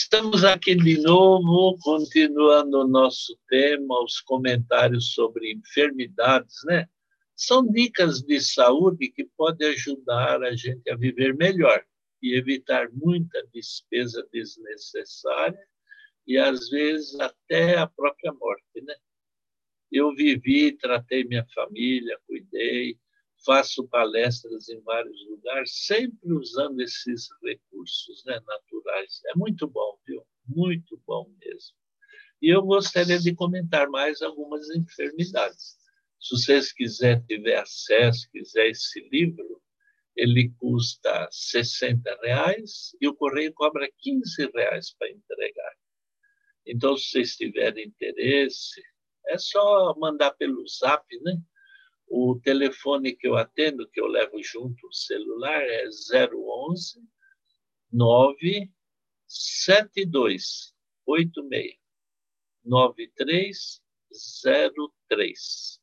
Estamos aqui de novo, continuando o nosso tema, os comentários sobre enfermidades, né? São dicas de saúde que podem ajudar a gente a viver melhor e evitar muita despesa desnecessária e, às vezes, até a própria morte, né? Eu vivi, tratei minha família, cuidei, faço palestras em vários lugares, sempre usando esses recursos né, naturais. É muito bom, viu? Muito bom mesmo. E eu gostaria de comentar mais algumas enfermidades. Se vocês quiserem, tiver acesso, quiser esse livro, ele custa 60 reais e o correio cobra 15 reais para entregar. Então, se vocês tiverem interesse, é só mandar pelo zap, né? O telefone que eu atendo, que eu levo junto o celular, é 011 972 86 9303.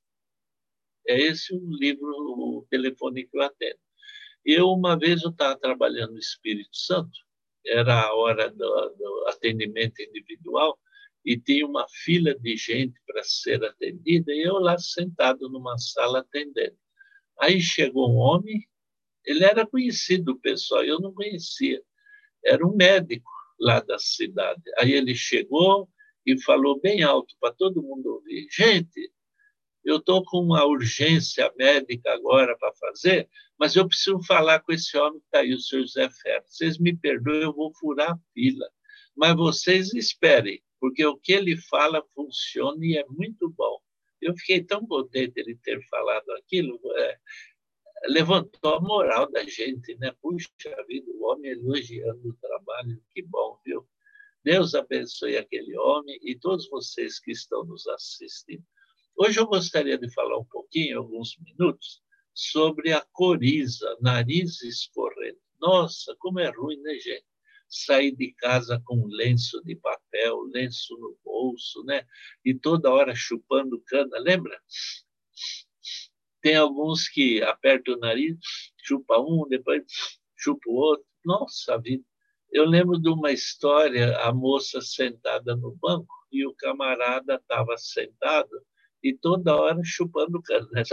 É esse o livro, o telefone que eu atendo. Eu, uma vez, eu estava trabalhando no Espírito Santo, era a hora do, do atendimento individual, e tinha uma fila de gente para ser atendida, e eu lá sentado numa sala atendendo. Aí chegou um homem, ele era conhecido, pessoal, eu não conhecia, era um médico lá da cidade. Aí ele chegou e falou bem alto para todo mundo ouvir: gente, eu estou com uma urgência médica agora para fazer, mas eu preciso falar com esse homem que está aí, o senhor José Ferro. Vocês me perdoem, eu vou furar a fila, mas vocês esperem porque o que ele fala funciona e é muito bom. Eu fiquei tão contente de ter falado aquilo, é, levantou a moral da gente, né? Puxa vida, o homem elogiando o trabalho, que bom, viu? Deus abençoe aquele homem e todos vocês que estão nos assistindo. Hoje eu gostaria de falar um pouquinho, alguns minutos, sobre a coriza, nariz escorrendo. Nossa, como é ruim, né, gente? Sair de casa com lenço de papel, lenço no bolso, né? E toda hora chupando cana, lembra? Tem alguns que apertam o nariz, chupa um, depois chupa o outro. Nossa vida! Eu lembro de uma história, a moça sentada no banco e o camarada estava sentado e toda hora chupando cana. Né?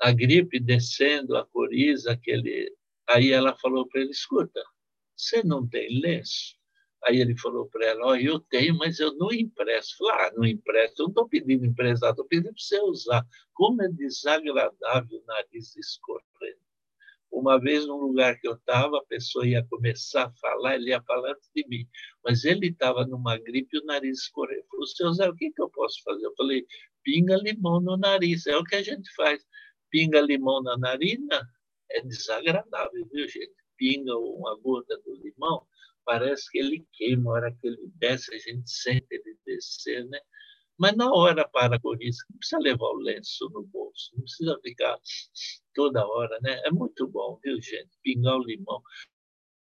A gripe descendo, a coriza, aquele... Aí ela falou para ele, escuta, você não tem lenço? Aí ele falou para ela: oh, Eu tenho, mas eu não empresto. Falei: Ah, não empresto. Eu não estou pedindo emprestado, estou pedindo para você usar. Como é desagradável o nariz escorrendo. Uma vez, num lugar que eu estava, a pessoa ia começar a falar, ele ia falar antes de mim, mas ele estava numa gripe e o nariz escorrendo. Falei: Seu Zé, o que, que eu posso fazer? Eu falei: Pinga limão no nariz. É o que a gente faz. Pinga limão na narina é desagradável, viu, gente? Pinga uma gota do limão, parece que ele queima, a hora que ele desce, a gente sente ele descer, né? Mas na hora para com isso, não precisa levar o lenço no bolso, não precisa ficar toda hora, né? É muito bom, viu, gente? Pingar o limão.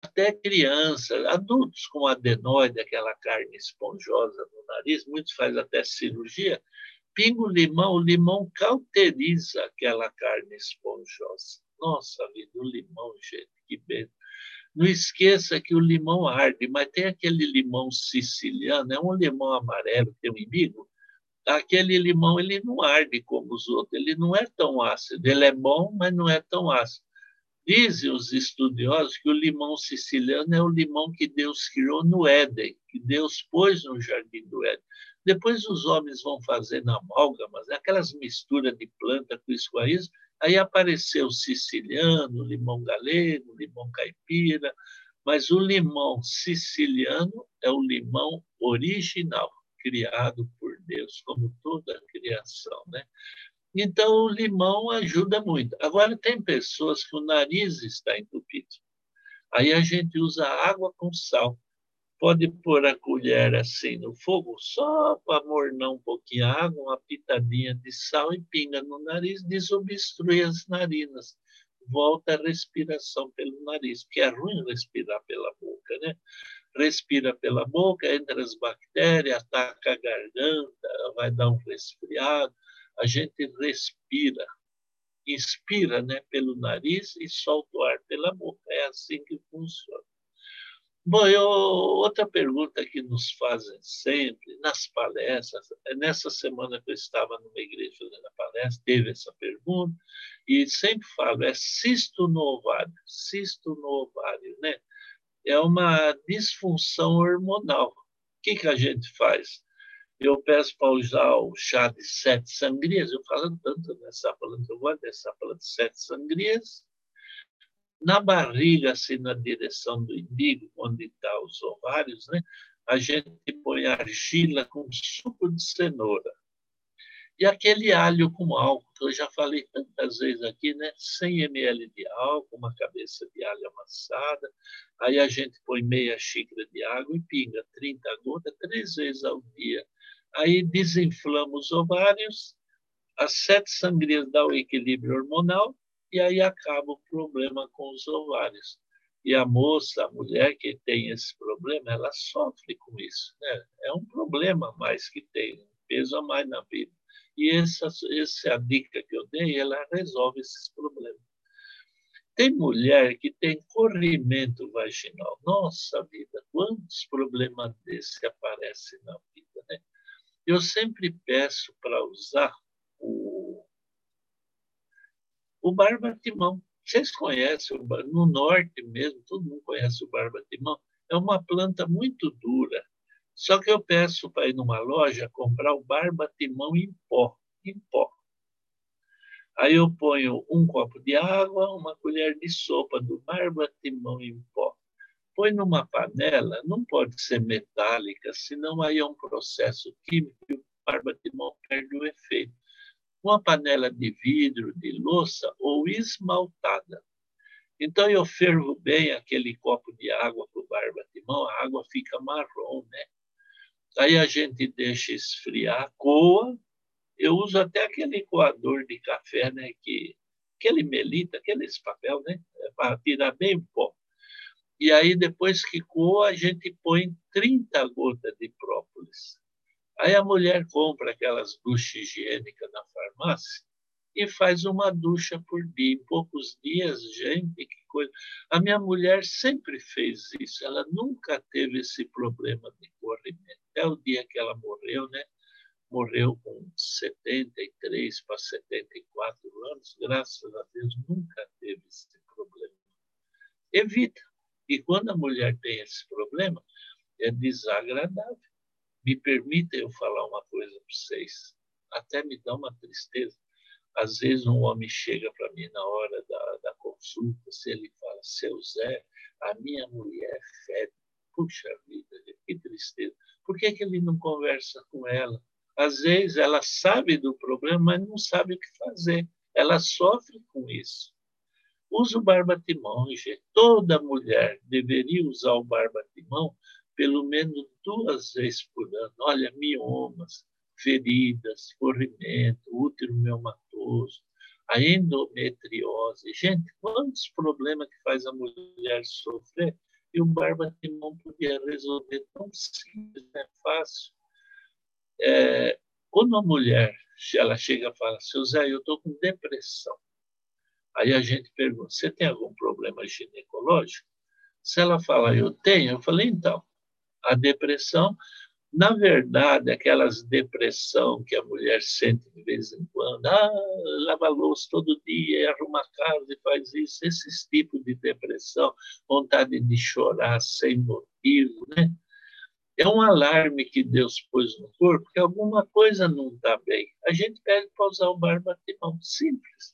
Até criança, adultos com adenoide, aquela carne esponjosa no nariz, muitos fazem até cirurgia, pinga o limão, o limão cauteriza aquela carne esponjosa. Nossa vida, o limão, gente que bem. Não esqueça que o limão arde, mas tem aquele limão siciliano, é um limão amarelo, tem um imigo. Aquele limão ele não arde como os outros, ele não é tão ácido. Ele é bom, mas não é tão ácido. Dizem os estudiosos que o limão siciliano é o limão que Deus criou no Éden, que Deus pôs no jardim do Éden. Depois os homens vão fazendo amálgamas, aquelas misturas de planta com isso, com isso Aí apareceu siciliano, limão galego, limão caipira, mas o limão siciliano é o limão original, criado por Deus, como toda a criação, né? Então, o limão ajuda muito. Agora, tem pessoas que o nariz está entupido. Aí a gente usa água com sal pode pôr a colher assim no fogo, só para mornar um pouquinho a água, uma pitadinha de sal e pinga no nariz, desobstrui as narinas. Volta a respiração pelo nariz, porque é ruim respirar pela boca, né? Respira pela boca, entra as bactérias, ataca a garganta, vai dar um resfriado. A gente respira, inspira né, pelo nariz e solta o ar pela boca. É assim que funciona. Bom, eu, outra pergunta que nos fazem sempre, nas palestras, é nessa semana que eu estava numa igreja fazendo a palestra, teve essa pergunta, e sempre falo, é cisto no ovário, cisto no ovário, né? É uma disfunção hormonal. O que, que a gente faz? Eu peço para usar o chá de sete sangrias, eu falo tanto nessa planta, eu gosto dessa planta de sete sangrias, na barriga, assim, na direção do indigo, onde estão tá os ovários, né? a gente põe argila com suco de cenoura. E aquele alho com álcool, que eu já falei tantas vezes aqui, né? 100 ml de álcool, uma cabeça de alho amassada. Aí a gente põe meia xícara de água e pinga 30 gotas três vezes ao dia. Aí desinflamos os ovários, as sete sangrias dão o equilíbrio hormonal e aí acaba o problema com os ovários. E a moça, a mulher que tem esse problema, ela sofre com isso. Né? É um problema mais que tem, um peso a mais na vida. E essa, essa é a dica que eu dei, ela resolve esses problemas. Tem mulher que tem corrimento vaginal. Nossa vida, quantos problemas desses aparecem na vida, né? Eu sempre peço para usar o o barba-timão. Vocês conhecem, no norte mesmo, todo mundo conhece o barba-timão. É uma planta muito dura. Só que eu peço para ir numa loja comprar o barba-timão em pó, em pó. Aí eu ponho um copo de água, uma colher de sopa do barba-timão em pó. Põe numa panela, não pode ser metálica, senão aí é um processo químico e o barba-timão perde o efeito uma panela de vidro, de louça ou esmaltada. Então eu fervo bem aquele copo de água para o barba-timão, a água fica marrom, né? Aí a gente deixa esfriar, coa. Eu uso até aquele coador de café, né? Que, aquele melita, aqueles papel, né? É para tirar bem o pó. E aí, depois que coa, a gente põe 30 gotas de própolis. Aí a mulher compra aquelas duchas higiênicas na farmácia e faz uma ducha por dia. Em poucos dias, gente, que coisa. A minha mulher sempre fez isso, ela nunca teve esse problema de corrimento. Até o dia que ela morreu, né? Morreu com 73 para 74 anos, graças a Deus, nunca teve esse problema. Evita. E quando a mulher tem esse problema, é desagradável me permita eu falar uma coisa para vocês. Até me dá uma tristeza. Às vezes um homem chega para mim na hora da, da consulta, se ele fala, seu Zé, a minha mulher fede. Puxa vida, que tristeza. Por que, que ele não conversa com ela? Às vezes ela sabe do problema, mas não sabe o que fazer. Ela sofre com isso. Usa o barbatimão, gente. Toda mulher deveria usar o barbatimão pelo menos duas vezes por ano. Olha, miomas, feridas, corrimento, útero meomatoso, a endometriose. Gente, quantos problemas que faz a mulher sofrer e o barbatimão podia resolver tão simples, né? fácil. É, quando a mulher ela chega e fala, seu Zé, eu estou com depressão. Aí a gente pergunta, você tem algum problema ginecológico? Se ela fala, eu tenho, eu falei, então, a depressão, na verdade, aquelas depressão que a mulher sente de vez em quando, ah, lava louça todo dia, arruma a casa e faz isso, esses tipos de depressão, vontade de chorar sem motivo, né? É um alarme que Deus pôs no corpo que alguma coisa não está bem. A gente pede para usar o barbatimão, simples.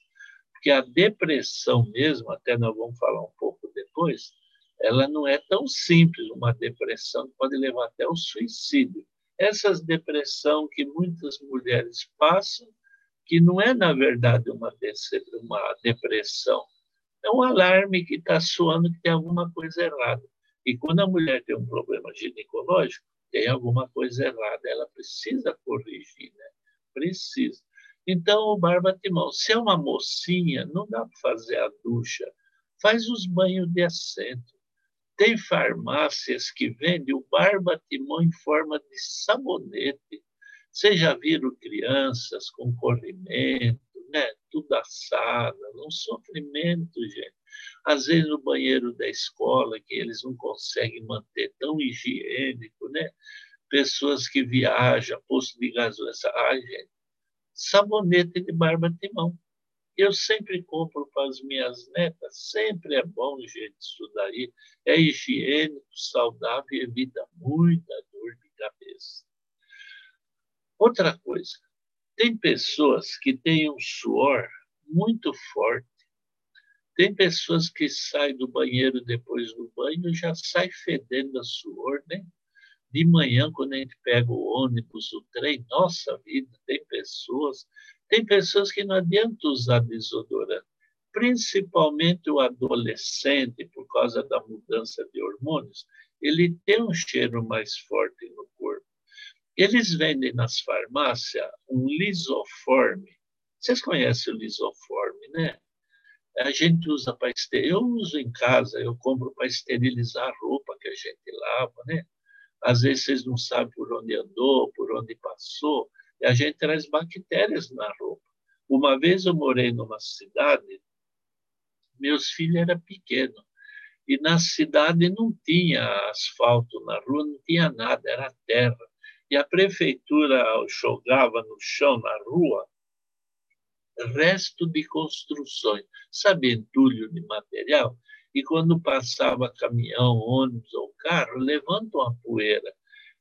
Porque a depressão mesmo, até nós vamos falar um pouco depois, ela não é tão simples, uma depressão pode levar até ao suicídio. Essas depressão que muitas mulheres passam, que não é, na verdade, uma, uma depressão, é um alarme que está soando que tem alguma coisa errada. E quando a mulher tem um problema ginecológico, tem alguma coisa errada, ela precisa corrigir, né? Precisa. Então, o barba timão, se é uma mocinha, não dá para fazer a ducha, faz os banhos de assento tem farmácias que vendem o barbatimão em forma de sabonete. Vocês já viram crianças com corrimento, né? tudo assado, um sofrimento, gente. Às vezes no banheiro da escola, que eles não conseguem manter tão higiênico, né? Pessoas que viajam, posto de gasolina. Ai, gente, sabonete de barba de mão. Eu sempre compro para as minhas netas, sempre é bom, gente, isso daí. É higiênico, saudável e evita muita dor de cabeça. Outra coisa, tem pessoas que têm um suor muito forte. Tem pessoas que saem do banheiro depois do banho e já sai fedendo a suor, né? De manhã, quando a gente pega o ônibus, o trem, nossa vida, tem pessoas tem pessoas que não adianta usar desodorante, principalmente o adolescente, por causa da mudança de hormônios, ele tem um cheiro mais forte no corpo. Eles vendem nas farmácias um lisoforme. Vocês conhecem o lisoforme, né? A gente usa para esterilizar. Eu uso em casa, eu compro para esterilizar a roupa que a gente lava, né? Às vezes vocês não sabem por onde andou, por onde passou e a gente traz bactérias na roupa. Uma vez eu morei numa cidade, meus filhos eram pequenos, e na cidade não tinha asfalto na rua, não tinha nada, era terra. E a prefeitura jogava no chão, na rua, resto de construções, sabe, entulho de material. E quando passava caminhão, ônibus ou carro, levanta uma poeira.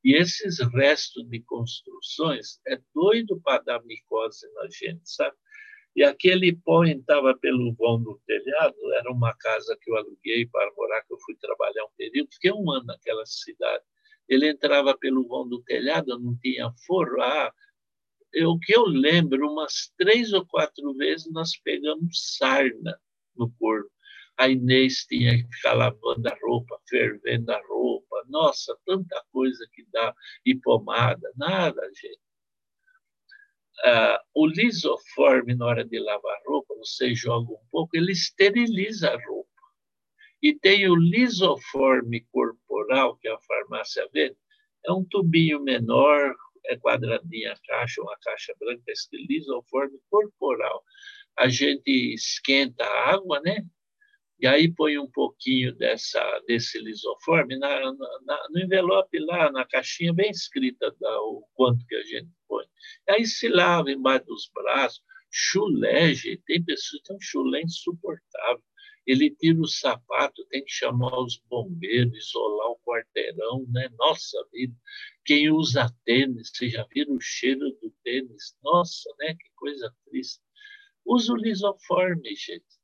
E esses restos de construções é doido para dar micose na gente, sabe? E aquele pó entrava pelo vão do telhado, era uma casa que eu aluguei para morar, que eu fui trabalhar um período, fiquei um ano naquela cidade. Ele entrava pelo vão do telhado, não tinha forro. Ah, eu, o que eu lembro, umas três ou quatro vezes nós pegamos sarna no corpo a Inês tinha que ficar lavando a roupa, fervendo a roupa. Nossa, tanta coisa que dá. E pomada, nada, gente. Ah, o lisoforme, na hora de lavar roupa, você joga um pouco, ele esteriliza a roupa. E tem o lisoforme corporal, que a farmácia vende, é um tubinho menor, é quadradinha a caixa, uma caixa branca, esse lisoforme corporal. A gente esquenta a água, né? E aí põe um pouquinho dessa, desse lisoforme na, na, no envelope lá, na caixinha bem escrita da, o quanto que a gente aí se lava embaixo dos braços, chulé, gente. Tem pessoas que têm um chulé insuportável. Ele tira o sapato, tem que chamar os bombeiros, isolar o quarteirão, né? Nossa vida. Quem usa tênis, você já viram o cheiro do tênis? Nossa, né? Que coisa triste. Usa o lisoforme, gente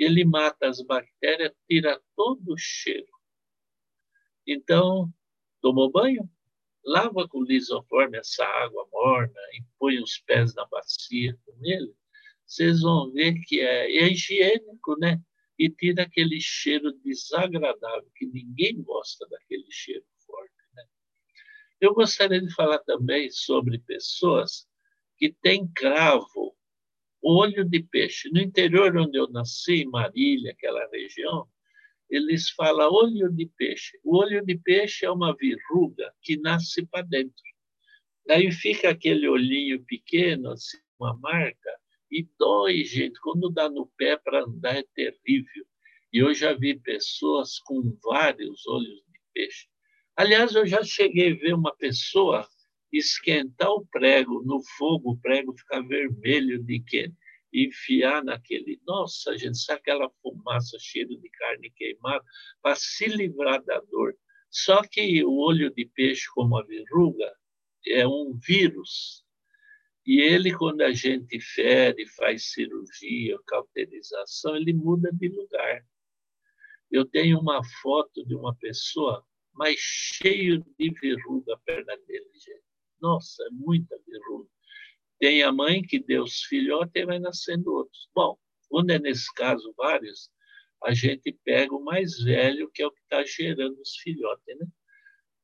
ele mata as bactérias, tira todo o cheiro. Então, tomou banho? Lava com lisoforme essa água morna e põe os pés na bacia com ele. Vocês vão ver que é, é higiênico, né? E tira aquele cheiro desagradável, que ninguém gosta daquele cheiro forte. Né? Eu gostaria de falar também sobre pessoas que têm cravo olho de peixe. No interior onde eu nasci, Marília, aquela região, eles falam olho de peixe. O olho de peixe é uma verruga que nasce para dentro. Daí fica aquele olhinho pequeno, assim, uma marca, e dói, gente. Quando dá no pé para andar é terrível. E eu já vi pessoas com vários olhos de peixe. Aliás, eu já cheguei a ver uma pessoa esquentar o prego no fogo, o prego ficar vermelho de quente, enfiar naquele. Nossa, gente, sabe aquela fumaça cheia de carne queimada para se livrar da dor. Só que o olho de peixe, como a verruga, é um vírus. E ele, quando a gente fere, faz cirurgia, cauterização, ele muda de lugar. Eu tenho uma foto de uma pessoa, mas cheio de verruga a perna dele, gente. Nossa, é muita verruga. Tem a mãe que deu os filhotes e vai nascendo outros. Bom, quando é nesse caso vários, a gente pega o mais velho, que é o que está gerando os filhotes, né?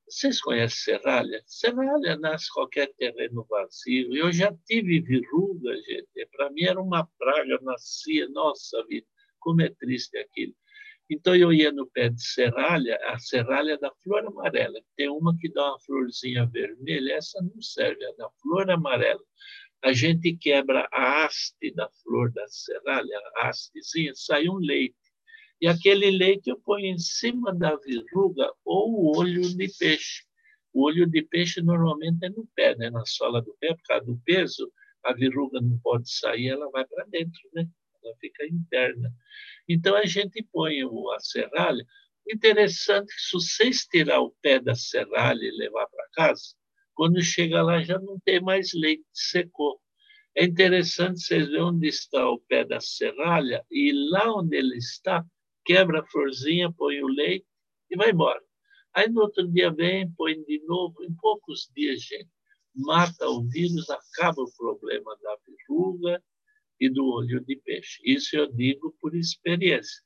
Vocês conhecem serralha? Serralha nasce qualquer terreno vazio. Eu já tive verruga, gente. Para mim era uma praga, nascia. Nossa vida, como é triste aquilo. Então eu ia no pé de serralha, a serralha da flor amarela. Tem uma que dá uma florzinha vermelha, essa não serve, é da flor amarela. A gente quebra a haste da flor da serralha, a hastezinha, sai um leite. E aquele leite eu ponho em cima da verruga ou o olho de peixe. O olho de peixe normalmente é no pé, né? na sola do pé, por causa do peso, a verruga não pode sair, ela vai para dentro, né? ela fica interna. Então a gente põe a serralha. Interessante que se vocês tirar o pé da serralha e levar para casa, quando chega lá já não tem mais leite, secou. É interessante vocês verem onde está o pé da serralha e lá onde ele está, quebra a florzinha, põe o leite e vai embora. Aí no outro dia vem, põe de novo, em poucos dias, gente, mata o vírus, acaba o problema da verruga e do olho de peixe. Isso eu digo por experiência.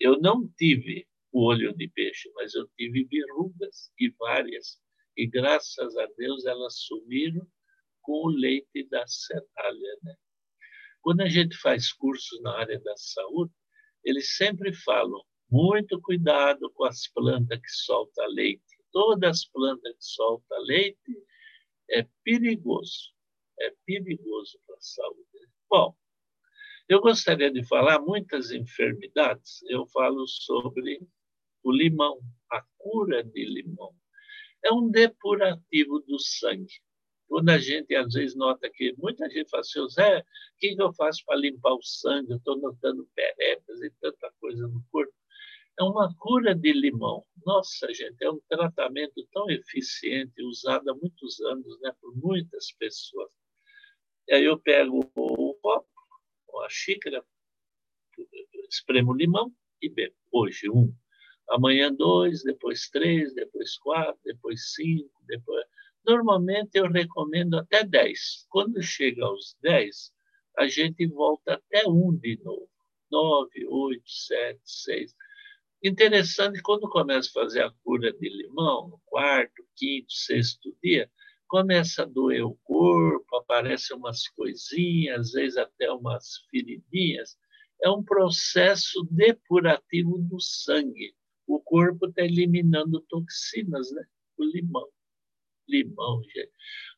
Eu não tive o olho de peixe, mas eu tive verrugas e várias. E graças a Deus elas sumiram com o leite da serralha. Né? Quando a gente faz cursos na área da saúde, eles sempre falam muito cuidado com as plantas que soltam leite. Todas as plantas que soltam leite é perigoso. É perigoso para a saúde. Bom, eu gostaria de falar muitas enfermidades. Eu falo sobre o limão, a cura de limão. É um depurativo do sangue. Quando a gente, às vezes, nota que muita gente fala assim, Zé, o que eu faço para limpar o sangue? Eu estou notando perebas e tanta coisa no corpo. É uma cura de limão. Nossa, gente, é um tratamento tão eficiente, usado há muitos anos né, por muitas pessoas. E aí eu pego o copo, a xícara, espremo limão e bebo. Hoje, um. Amanhã, dois, depois três, depois quatro, depois cinco, depois Normalmente eu recomendo até 10. Quando chega aos 10, a gente volta até 1 de novo. 9, 8, 7, 6. Interessante, quando começa a fazer a cura de limão, no quarto, quinto, sexto dia, começa a doer o corpo, aparecem umas coisinhas, às vezes até umas feridinhas. É um processo depurativo do sangue. O corpo está eliminando toxinas, né? O limão limão, gente.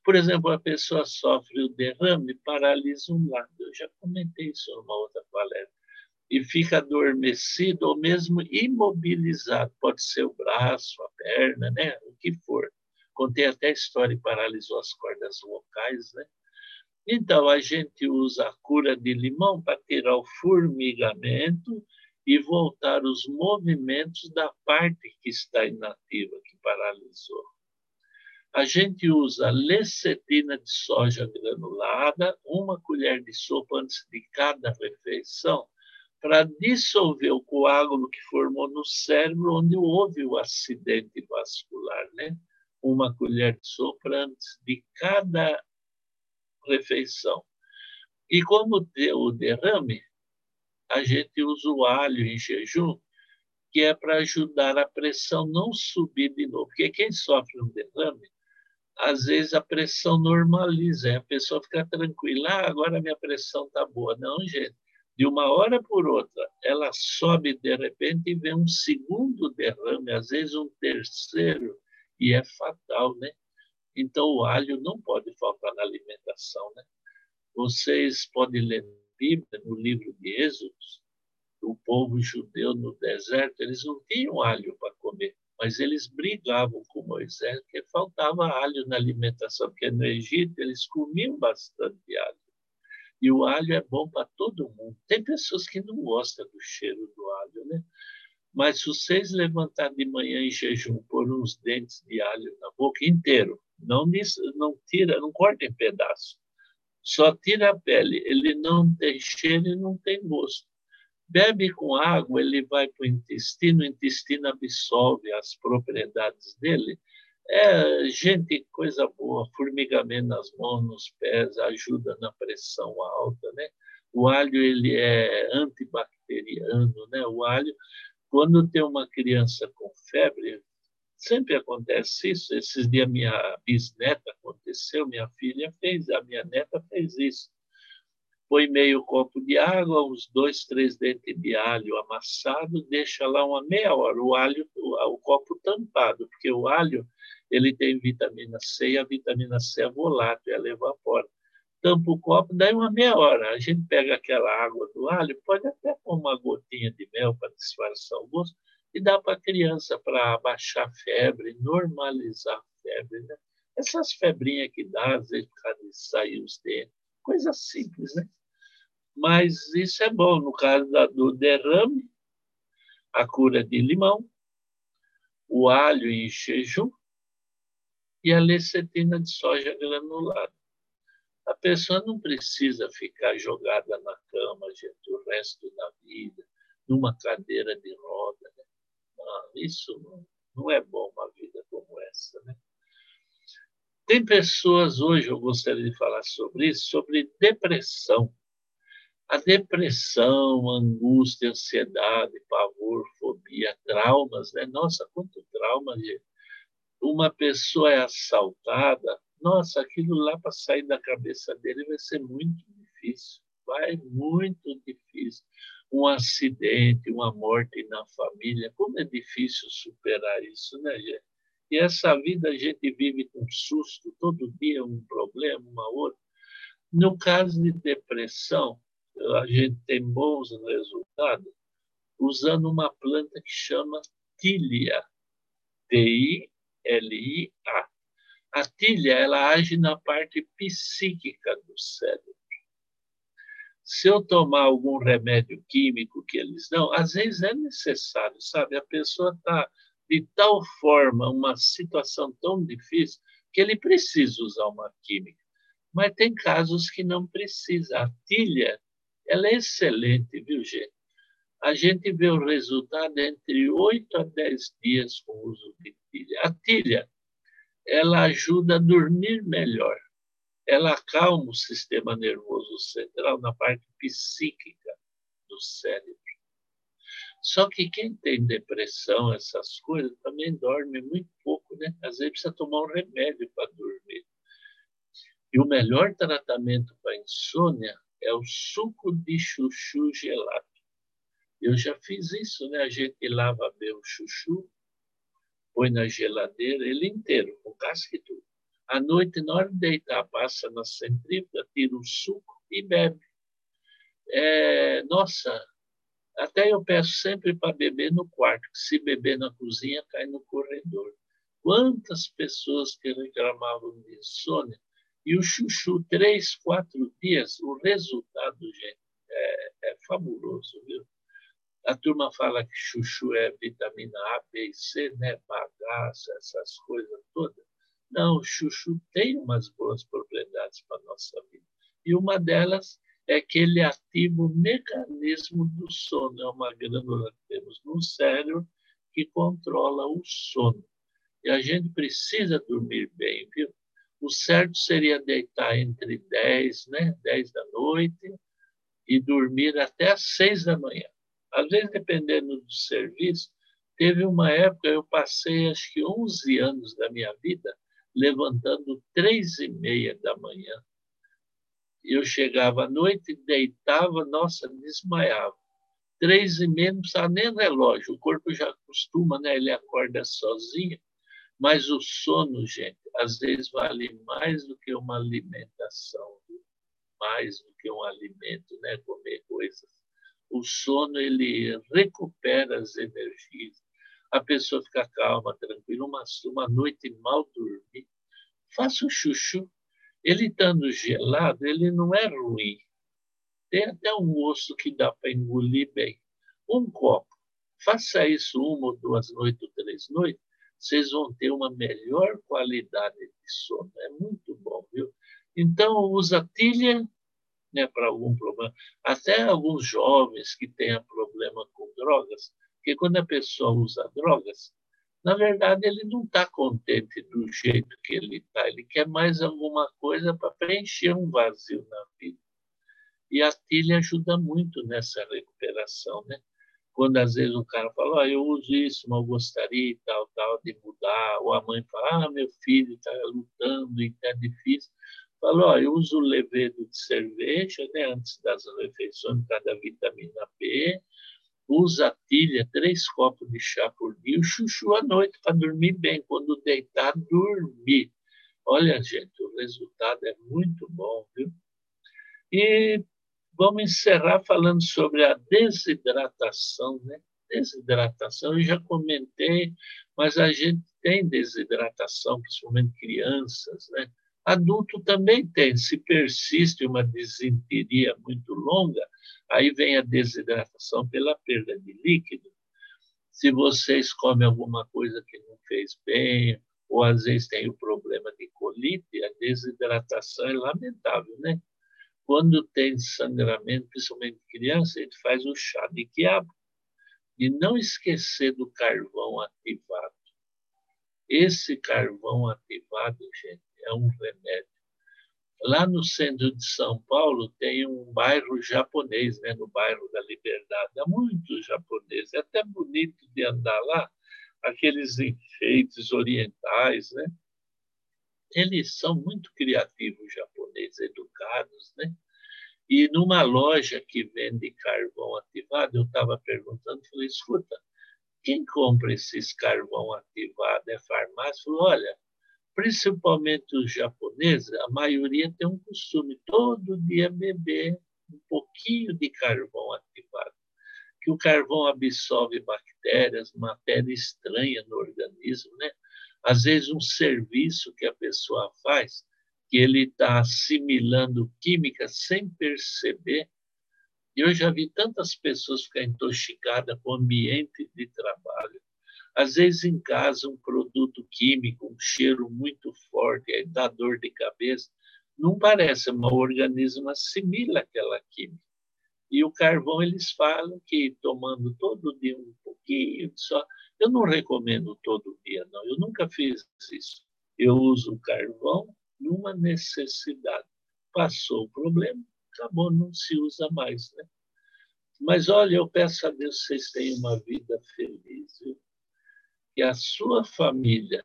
Por exemplo, a pessoa sofre o derrame, paralisa um lado. Eu já comentei isso numa outra palestra. E fica adormecido ou mesmo imobilizado. Pode ser o braço, a perna, né? o que for. Contei até a história e paralisou as cordas vocais. Né? Então, a gente usa a cura de limão para tirar o formigamento e voltar os movimentos da parte que está inativa, que paralisou. A gente usa lecetina de soja granulada, uma colher de sopa antes de cada refeição, para dissolver o coágulo que formou no cérebro onde houve o acidente vascular, né? Uma colher de sopa antes de cada refeição. E como deu o derrame, a gente usa o alho em jejum, que é para ajudar a pressão não subir de novo. Porque quem sofre um derrame às vezes a pressão normaliza, a pessoa fica tranquila, ah, agora minha pressão está boa. Não, gente, de uma hora por outra, ela sobe de repente e vem um segundo derrame, às vezes um terceiro, e é fatal, né? Então o alho não pode faltar na alimentação, né? Vocês podem ler Bíblia no livro de Êxodos, o povo judeu no deserto, eles não tinham alho para comer mas eles brigavam com Moisés porque faltava alho na alimentação, porque no Egito eles comiam bastante alho. E o alho é bom para todo mundo. Tem pessoas que não gostam do cheiro do alho, né? Mas se vocês levantar de manhã em jejum, pôr uns dentes de alho na boca inteiro, não, não tira, não corta em pedaço, só tira a pele. Ele não tem cheiro e não tem gosto. Bebe com água, ele vai para o intestino, o intestino absorve as propriedades dele. É, gente, coisa boa, formigamento nas mãos, nos pés, ajuda na pressão alta, né? O alho, ele é antibacteriano, né? O alho, quando tem uma criança com febre, sempre acontece isso. Esses dias minha bisneta aconteceu, minha filha fez, a minha neta fez isso põe meio copo de água, uns dois, três dentes de alho amassado, deixa lá uma meia hora o alho, o, o copo tampado, porque o alho ele tem vitamina C e a vitamina C é volátil, ela evapora. tampa o copo, daí uma meia hora. A gente pega aquela água do alho, pode até pôr uma gotinha de mel para disfarçar o gosto, e dá para a criança para abaixar a febre, normalizar a febre. Né? Essas febrinhas que dá, às vezes, sair os dentes, coisa simples, né? Mas isso é bom. No caso da, do derrame, a cura de limão, o alho em jejum e a lecetina de soja granulada. A pessoa não precisa ficar jogada na cama, gente, o resto da vida, numa cadeira de roda. Isso não, é bom uma vida como essa. Né? Tem pessoas hoje, eu gostaria de falar sobre isso, sobre depressão. A depressão, angústia, ansiedade, pavor, fobia, traumas, né? Nossa, quanto trauma, gente. Uma pessoa é assaltada, nossa, aquilo lá para sair da cabeça dele vai ser muito difícil. Vai muito difícil. Um acidente, uma morte na família, como é difícil superar isso, né, gente? E essa vida a gente vive com susto, todo dia um problema, uma outra. No caso de depressão, a gente tem bons resultados usando uma planta que chama tilia, T-I-L-I-A. A tilia ela age na parte psíquica do cérebro. Se eu tomar algum remédio químico que eles dão, às vezes é necessário, sabe? A pessoa está de tal forma, uma situação tão difícil, que ele precisa usar uma química. Mas tem casos que não precisa. A tilha ela é excelente, viu, gente? A gente vê o resultado entre 8 a 10 dias com o uso de tilha. A tilha, ela ajuda a dormir melhor. Ela acalma o sistema nervoso central na parte psíquica do cérebro. Só que quem tem depressão, essas coisas, também dorme muito pouco, né? Às vezes precisa tomar um remédio para dormir. E o melhor tratamento para insônia é o suco de chuchu gelado. Eu já fiz isso, né? A gente lava bem o chuchu, põe na geladeira ele inteiro, com casca e tudo. À noite, na hora de deitar, passa na centrífuga, tira o suco e bebe. É, nossa, até eu peço sempre para beber no quarto, se beber na cozinha, cai no corredor. Quantas pessoas que reclamavam de insônia e o chuchu, três, quatro dias, o resultado, gente, é, é fabuloso, viu? A turma fala que chuchu é vitamina A, B e C, né? Bagaço, essas coisas todas. Não, o chuchu tem umas boas propriedades para a nossa vida. E uma delas é que ele ativa o mecanismo do sono. É uma glândula que temos no cérebro que controla o sono. E a gente precisa dormir bem, viu? O certo seria deitar entre 10, né, 10 da noite e dormir até às 6 da manhã. Às vezes, dependendo do serviço, teve uma época eu passei acho que 11 anos da minha vida levantando três e meia da manhã. Eu chegava à noite, deitava, nossa, desmaiava. Três e meia não precisava nem relógio, o corpo já acostuma, né? ele acorda sozinho. Mas o sono, gente, às vezes vale mais do que uma alimentação, mais do que um alimento, né? Comer coisas. O sono ele recupera as energias. A pessoa fica calma, tranquila. Uma, uma noite mal dormir, faça o chuchu. Ele estando gelado, ele não é ruim. Tem até um osso que dá para engolir bem. Um copo. Faça isso uma ou duas noites, ou três noites vocês vão ter uma melhor qualidade de sono. É muito bom, viu? Então, usa tilha né, para algum problema. Até alguns jovens que tenham problema com drogas, porque quando a pessoa usa drogas, na verdade, ele não está contente do jeito que ele está, ele quer mais alguma coisa para preencher um vazio na vida. E a tilha ajuda muito nessa recuperação, né? quando às vezes o cara fala, oh, eu uso isso, mas eu gostaria tal, tal, de mudar, ou a mãe fala, ah, meu filho está lutando e está difícil. Oh, eu uso levedo de cerveja, né, antes das refeições, por causa da vitamina B, usa tilha, três copos de chá por dia, o chuchu à noite para dormir bem, quando deitar, dormir. Olha, gente, o resultado é muito bom, viu? E vamos encerrar falando sobre a desidratação, né? Desidratação, eu já comentei, mas a gente tem desidratação, principalmente crianças, né? Adulto também tem. Se persiste uma desinteria muito longa, aí vem a desidratação pela perda de líquido. Se vocês comem alguma coisa que não fez bem, ou às vezes tem o problema de colite, a desidratação é lamentável, né? Quando tem sangramento, principalmente criança, gente faz o chá de quiabo. E não esquecer do carvão ativado. Esse carvão ativado, gente, é um remédio. Lá no centro de São Paulo tem um bairro japonês, né, no bairro da Liberdade. Há muitos japoneses, é até bonito de andar lá, aqueles enfeites orientais, né? Eles são muito criativos, japoneses, educados, né? E numa loja que vende carvão ativado, eu estava perguntando, falei, escuta, quem compra esses carvão ativado? É farmácia? Falei, olha, principalmente os japoneses, a maioria tem um costume todo dia beber um pouquinho de carvão ativado, que o carvão absorve bactérias, matéria estranha no organismo, né? Às vezes um serviço que a pessoa faz, que ele está assimilando química sem perceber. E eu já vi tantas pessoas ficar intoxicadas com o ambiente de trabalho, às vezes, em casa, um produto químico, um cheiro muito forte, aí dá dor de cabeça. Não parece, mas o organismo assimila aquela química. E o carvão, eles falam que tomando todo dia um pouquinho só. Eu não recomendo todo dia, não. Eu nunca fiz isso. Eu uso o carvão numa necessidade. Passou o problema, acabou, não se usa mais. Né? Mas olha, eu peço a Deus que vocês tenham uma vida feliz. Viu? Que a sua família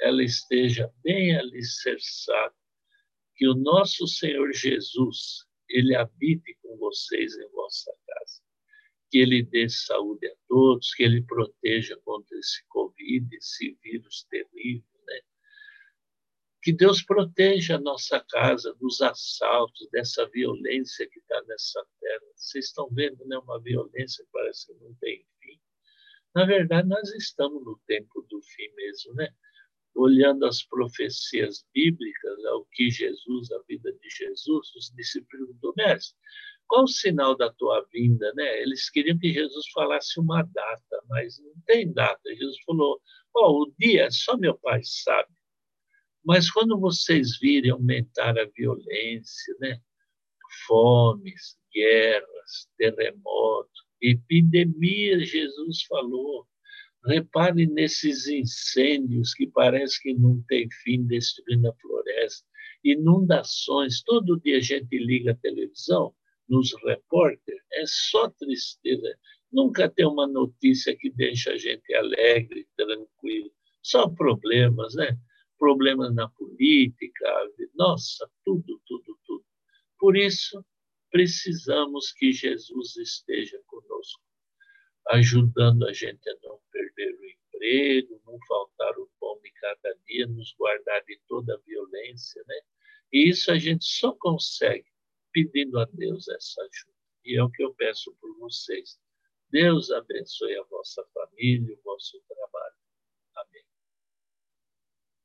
ela esteja bem alicerçada, que o nosso Senhor Jesus ele habite com vocês em vossa casa, que ele dê saúde a todos, que ele proteja contra esse Covid, esse vírus terrível, né? Que Deus proteja a nossa casa dos assaltos, dessa violência que está nessa terra. Vocês estão vendo, né? Uma violência que parece que não tem na verdade, nós estamos no tempo do fim mesmo, né? Olhando as profecias bíblicas, ao que Jesus, a vida de Jesus, os discípulos do Mestre, qual o sinal da tua vinda, né? Eles queriam que Jesus falasse uma data, mas não tem data. Jesus falou: "Ó, oh, o dia só meu Pai sabe". Mas quando vocês virem aumentar a violência, né? Fomes, guerras, terremotos, Epidemia, Jesus falou. Repare nesses incêndios que parece que não tem fim destruindo a floresta. Inundações, todo dia a gente liga a televisão, nos repórteres, é só tristeza. Nunca tem uma notícia que deixa a gente alegre, tranquilo. Só problemas, né? Problemas na política, nossa, tudo, tudo, tudo. Por isso, precisamos que Jesus esteja conosco, ajudando a gente a não perder o emprego, não faltar o pão de cada dia, nos guardar de toda a violência, né? E isso a gente só consegue pedindo a Deus essa ajuda. E é o que eu peço por vocês. Deus abençoe a vossa família, o vosso trabalho.